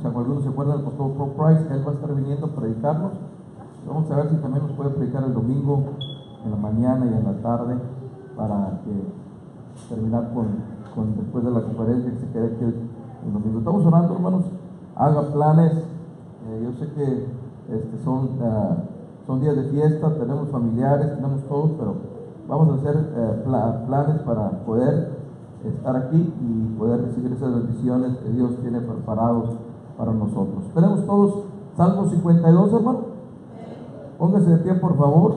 Si alguno se acuerda del pastor Paul Price, él va a estar viniendo a predicarnos. Vamos a ver si también nos puede predicar el domingo en la mañana y en la tarde para que terminar con, después de la conferencia que se quede aquí el, domingo. Estamos orando, hermanos. Haga planes. Eh, yo sé que este, son, uh, son días de fiesta, tenemos familiares, tenemos todos, pero vamos a hacer pla planes para poder estar aquí y poder recibir esas bendiciones que Dios tiene preparados para nosotros. Tenemos todos Salmo 52, hermano. Póngase de pie, por favor.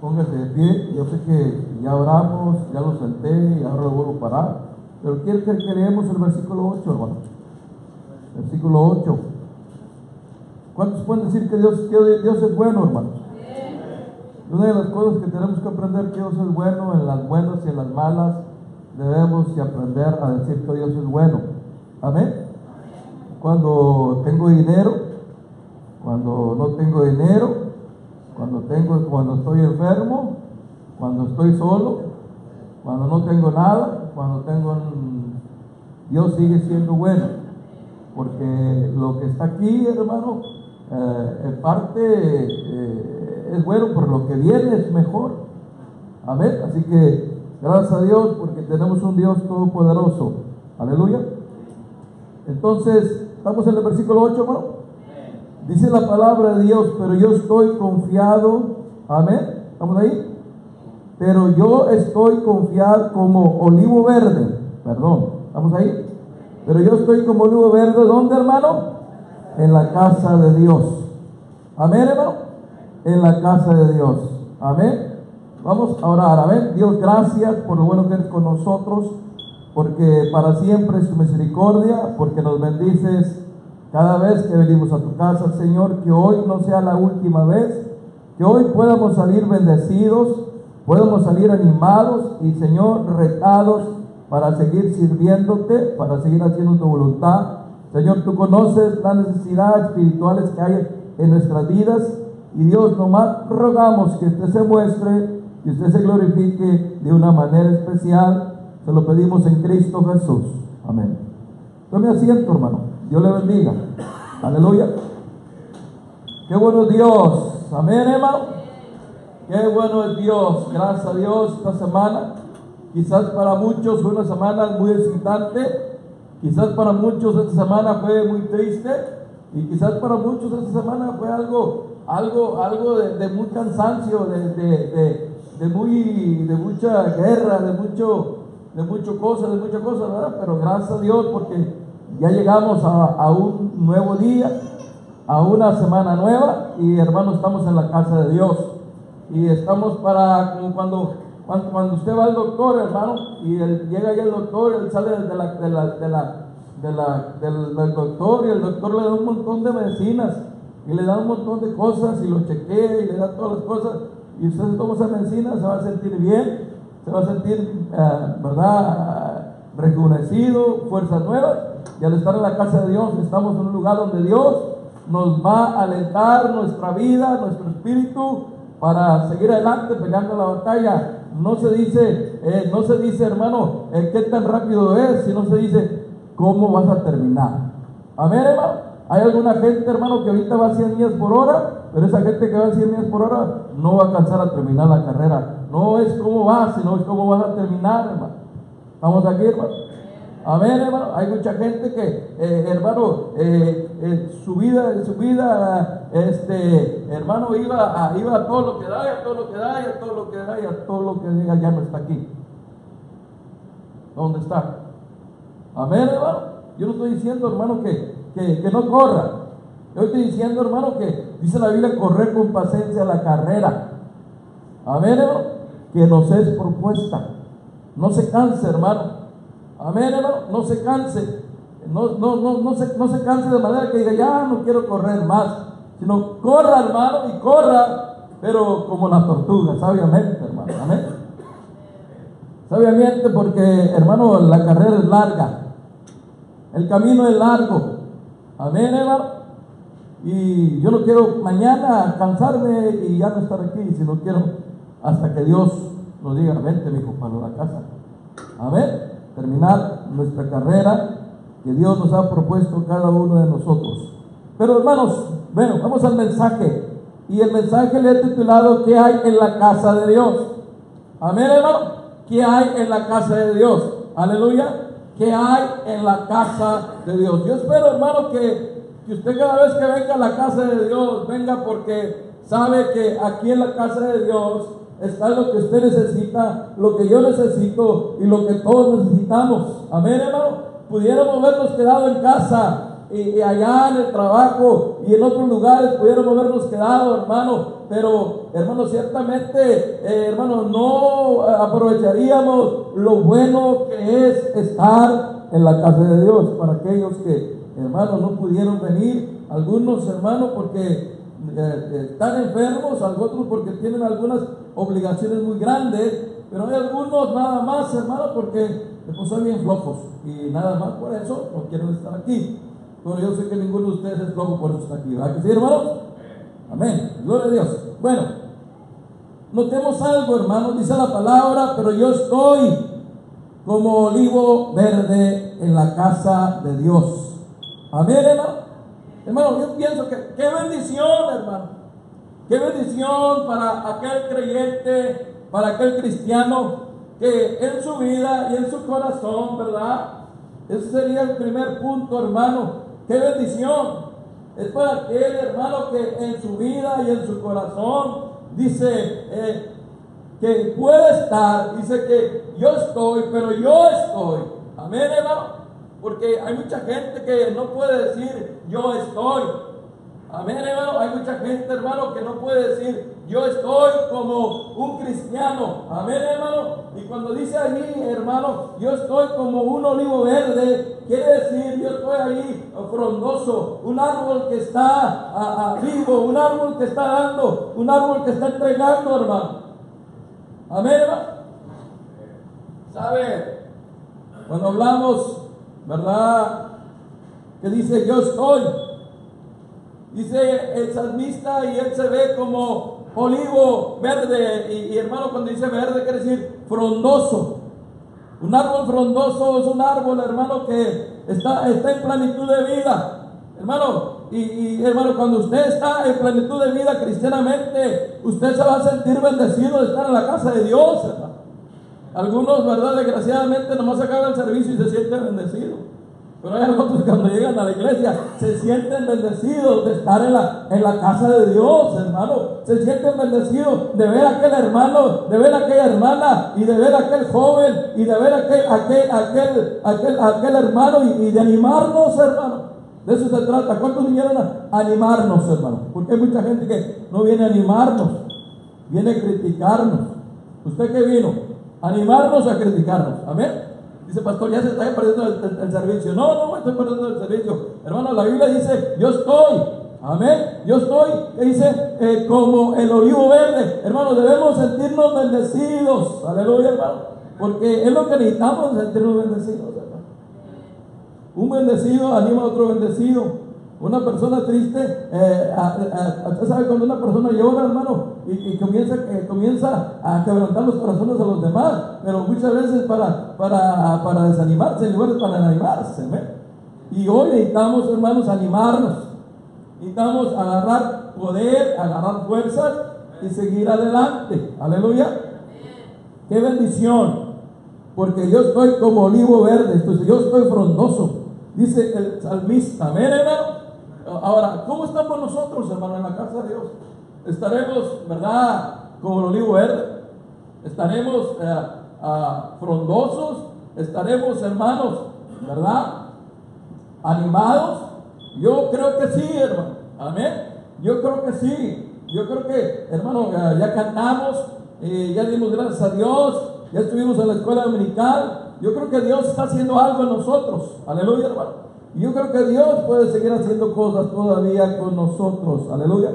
Póngase de pie. Yo sé que ya oramos, ya lo senté y ahora lo vuelvo a parar. Pero quiero que leemos el versículo 8, hermano. Versículo 8. ¿Cuántos pueden decir que Dios, que Dios es bueno, hermano? Una de las cosas que tenemos que aprender que Dios es bueno en las buenas y en las malas, debemos de aprender a decir que Dios es bueno. Amén. Cuando tengo dinero, cuando no tengo dinero, cuando tengo, cuando estoy enfermo, cuando estoy solo, cuando no tengo nada, cuando tengo Dios sigue siendo bueno. Porque lo que está aquí, hermano, eh, en parte eh, es bueno, por lo que viene es mejor. Amén. Así que gracias a Dios porque tenemos un Dios todopoderoso. Aleluya. Entonces, estamos en el versículo 8, hermano. Dice la palabra de Dios, pero yo estoy confiado. Amén. ¿Estamos ahí? Pero yo estoy confiado como olivo verde. Perdón, ¿estamos ahí? Pero yo estoy como olivo verde. ¿Dónde, hermano? en la casa de Dios. Amén, hermano. En la casa de Dios. Amén. Vamos a orar. Amén. Dios, gracias por lo bueno que eres con nosotros, porque para siempre es tu misericordia, porque nos bendices cada vez que venimos a tu casa, Señor. Que hoy no sea la última vez, que hoy podamos salir bendecidos, podamos salir animados y, Señor, retados para seguir sirviéndote, para seguir haciendo tu voluntad Señor, tú conoces las necesidades espirituales que hay en nuestras vidas y Dios, nomás rogamos que usted se muestre, que usted se glorifique de una manera especial. Se lo pedimos en Cristo Jesús. Amén. Tome asiento, hermano. Dios le bendiga. Aleluya. Qué bueno es Dios. Amén, hermano. Qué bueno es Dios. Gracias a Dios esta semana. Quizás para muchos fue una semana muy excitante Quizás para muchos esta semana fue muy triste y quizás para muchos esta semana fue algo, algo, algo de, muy cansancio, de, muy, de mucha guerra, de mucho, de mucho cosas, de muchas cosas, ¿verdad? Pero gracias a Dios porque ya llegamos a, un nuevo día, a una semana nueva y hermanos estamos en la casa de Dios. Y estamos para como cuando cuando, usted va al doctor, hermano, y llega ahí el doctor, él sale de la, de la, de la, de la del, doctor y el doctor le da un montón de medicinas y le da un montón de cosas y lo chequea y le da todas las cosas. Y usted toma esa medicina, se va a sentir bien, se va a sentir, eh, ¿verdad? Rejuvenecido, fuerzas nuevas y al estar en la casa de Dios estamos en un lugar donde Dios nos va a alentar nuestra vida, nuestro espíritu para seguir adelante peleando la batalla no se dice, eh, no se dice, hermano, eh, qué tan rápido es, sino se dice, cómo vas a terminar. Amén, hermano. Hay alguna gente, hermano, que ahorita va a 100 millas por hora, pero esa gente que va a 100 millas por hora no va a alcanzar a terminar la carrera. No es cómo vas, sino es cómo vas a terminar, hermano. ¿Estamos aquí, hermano? Amén, hermano. Hay mucha gente que, eh, hermano, eh, su vida, su vida, este, hermano, iba a, iba todo lo que da, y a todo lo que da, y a todo lo que da, y a todo lo que diga, ya no está aquí. ¿Dónde está? Amén, hermano. Yo no estoy diciendo, hermano, que, que, que no corra. Yo estoy diciendo, hermano, que dice la Biblia, correr con paciencia la carrera. Amén, hermano. Que nos es propuesta. No se canse, hermano. Amén, hermano. No se canse. No, no, no, no, se, no se canse de manera que diga, ya no quiero correr más. Sino corra, hermano, y corra, pero como la tortuga, sabiamente, hermano. Amén. Sabiamente porque, hermano, la carrera es larga. El camino es largo. Amén, hermano. Y yo no quiero mañana cansarme y ya no estar aquí, sino quiero hasta que Dios nos diga, vente, mi para la casa. Amén terminar nuestra carrera que Dios nos ha propuesto cada uno de nosotros. Pero hermanos, bueno, vamos al mensaje. Y el mensaje le he titulado ¿Qué hay en la casa de Dios? Amén, hermano. ¿Qué hay en la casa de Dios? Aleluya. ¿Qué hay en la casa de Dios? Yo espero, hermano, que, que usted cada vez que venga a la casa de Dios, venga porque sabe que aquí en la casa de Dios está lo que usted necesita, lo que yo necesito y lo que todos necesitamos. Amén, hermano. Pudiéramos habernos quedado en casa y, allá en el trabajo y en otros lugares pudiéramos habernos quedado, hermano. Pero, hermano, ciertamente, eh, hermano, no aprovecharíamos lo bueno que es estar en la casa de Dios para aquellos que, hermano, no pudieron venir. Algunos, hermanos, porque eh, están enfermos, otros porque tienen algunas obligaciones muy grandes, pero hay algunos nada más, hermano, porque pues son bien flojos y nada más por eso no quieren estar aquí. Pero yo sé que ninguno de ustedes es flojo por eso está aquí, ¿verdad que sí, hermanos? Amén. Gloria a Dios. Bueno, notemos algo, hermanos, dice la palabra, pero yo estoy como olivo verde en la casa de Dios. Amén, hermano. Hermano, yo pienso que qué bendición, hermano. Qué bendición para aquel creyente, para aquel cristiano que en su vida y en su corazón, ¿verdad? Ese sería el primer punto, hermano. Qué bendición. Es para aquel hermano que en su vida y en su corazón dice eh, que puede estar, dice que yo estoy, pero yo estoy. Amén, hermano. Porque hay mucha gente que no puede decir yo estoy. Amén, hermano. Hay mucha gente, hermano, que no puede decir yo estoy como un cristiano. Amén, hermano. Y cuando dice allí, hermano, yo estoy como un olivo verde, quiere decir, yo estoy ahí frondoso, un árbol que está vivo, un árbol que está dando, un árbol que está entregando, hermano. Amén, hermano. ¿Sabe? Cuando hablamos, ¿verdad? Que dice, yo estoy. Dice el salmista y él se ve como olivo verde. Y, hermano, cuando dice verde quiere decir frondoso. Un árbol frondoso es un árbol, hermano, que está, está en plenitud de vida. Hermano, y, hermano, cuando usted está en plenitud de vida cristianamente, usted se va a sentir bendecido de estar en la casa de Dios, Algunos, ¿verdad? Desgraciadamente nomás acaba el servicio y se sienten bendecidos. Pero hay otros que cuando llegan a la iglesia se sienten bendecidos de estar en la, en la casa de Dios, hermano. Se sienten bendecidos de ver a aquel hermano, de ver a aquella hermana y de ver a aquel joven y de ver a aquel, aquel, aquel, aquel, aquel hermano y, de animarnos, hermano. De eso se trata. ¿Cuántos vinieron a animarnos, hermano? Porque hay mucha gente que no viene a animarnos, viene a criticarnos. ¿Usted qué vino? ¿Animarnos a criticarnos? Amén. Dice, pastor, ya se está perdiendo el, servicio. No, no estoy perdiendo el servicio. Hermano, la Biblia dice, yo estoy. Amén. Yo estoy, dice, eh, como el olivo verde. Hermano, debemos sentirnos bendecidos. Aleluya, hermano. Porque es lo que necesitamos, sentirnos bendecidos. Hermano. Un bendecido anima a otro bendecido. Una persona triste, eh, usted sabe cuando una persona llora, hermano, y, comienza, eh, comienza a quebrantar los corazones a los demás, pero muchas veces para, para, para desanimarse en lugar de para animarse. Y hoy necesitamos, hermanos, animarnos. Necesitamos agarrar poder, agarrar fuerzas y seguir adelante. Aleluya. Qué bendición. Porque yo estoy como olivo verde, yo estoy frondoso. Dice el salmista. Amén, hermano. Ahora, ¿cómo estamos nosotros, hermano, en la casa de Dios? Estaremos, ¿verdad? Como el olivo verde. Estaremos eh, frondosos. Estaremos, hermanos, ¿verdad? Animados. Yo creo que sí, hermano. Amén. Yo creo que sí. Yo creo que, hermano, ya cantamos, y ya dimos gracias a Dios, ya estuvimos en la escuela dominical. Yo creo que Dios está haciendo algo en nosotros. Aleluya, hermano. Yo creo que Dios puede seguir haciendo cosas todavía con nosotros. Aleluya.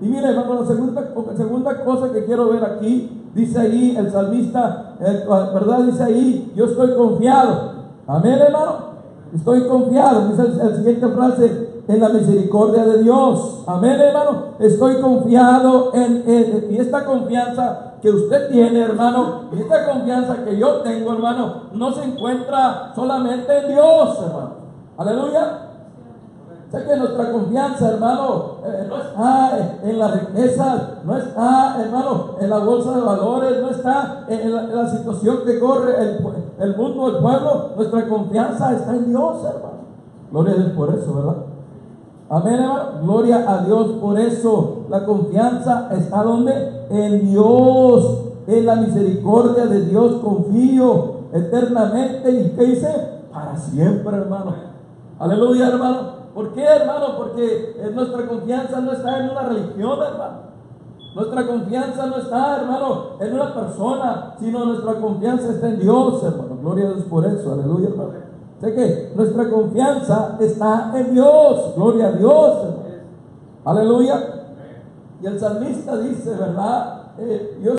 Y mire, hermano, la segunda, segunda cosa que quiero ver aquí, dice ahí el salmista, ¿verdad? Dice ahí, yo estoy confiado. Amén, hermano. Estoy confiado. Dice la siguiente frase, en la misericordia de Dios. Amén, hermano. Estoy confiado en, en, y esta confianza que usted tiene, hermano, y esta confianza que yo tengo, hermano, no se encuentra solamente en Dios, hermano. Aleluya. Sé que nuestra confianza, hermano, eh, no está en las riquezas, no está, hermano, en la bolsa de valores, no está en la, situación que corre el, el, mundo, el pueblo. Nuestra confianza está en Dios, hermano. Gloria a Dios por eso, ¿verdad? Amén, hermano. Gloria a Dios por eso. La confianza está donde? En Dios. En la misericordia de Dios confío eternamente. ¿Y qué dice? Para siempre, hermano. Aleluya, hermano. ¿Por qué, hermano? Porque nuestra confianza no está en una religión, hermano. Nuestra confianza no está, hermano, en una persona, sino nuestra confianza está en Dios, hermano. Gloria a Dios por eso, aleluya, hermano. Sé que nuestra confianza está en Dios, gloria a Dios, hermano. Aleluya. Y el salmista dice, ¿verdad? Eh,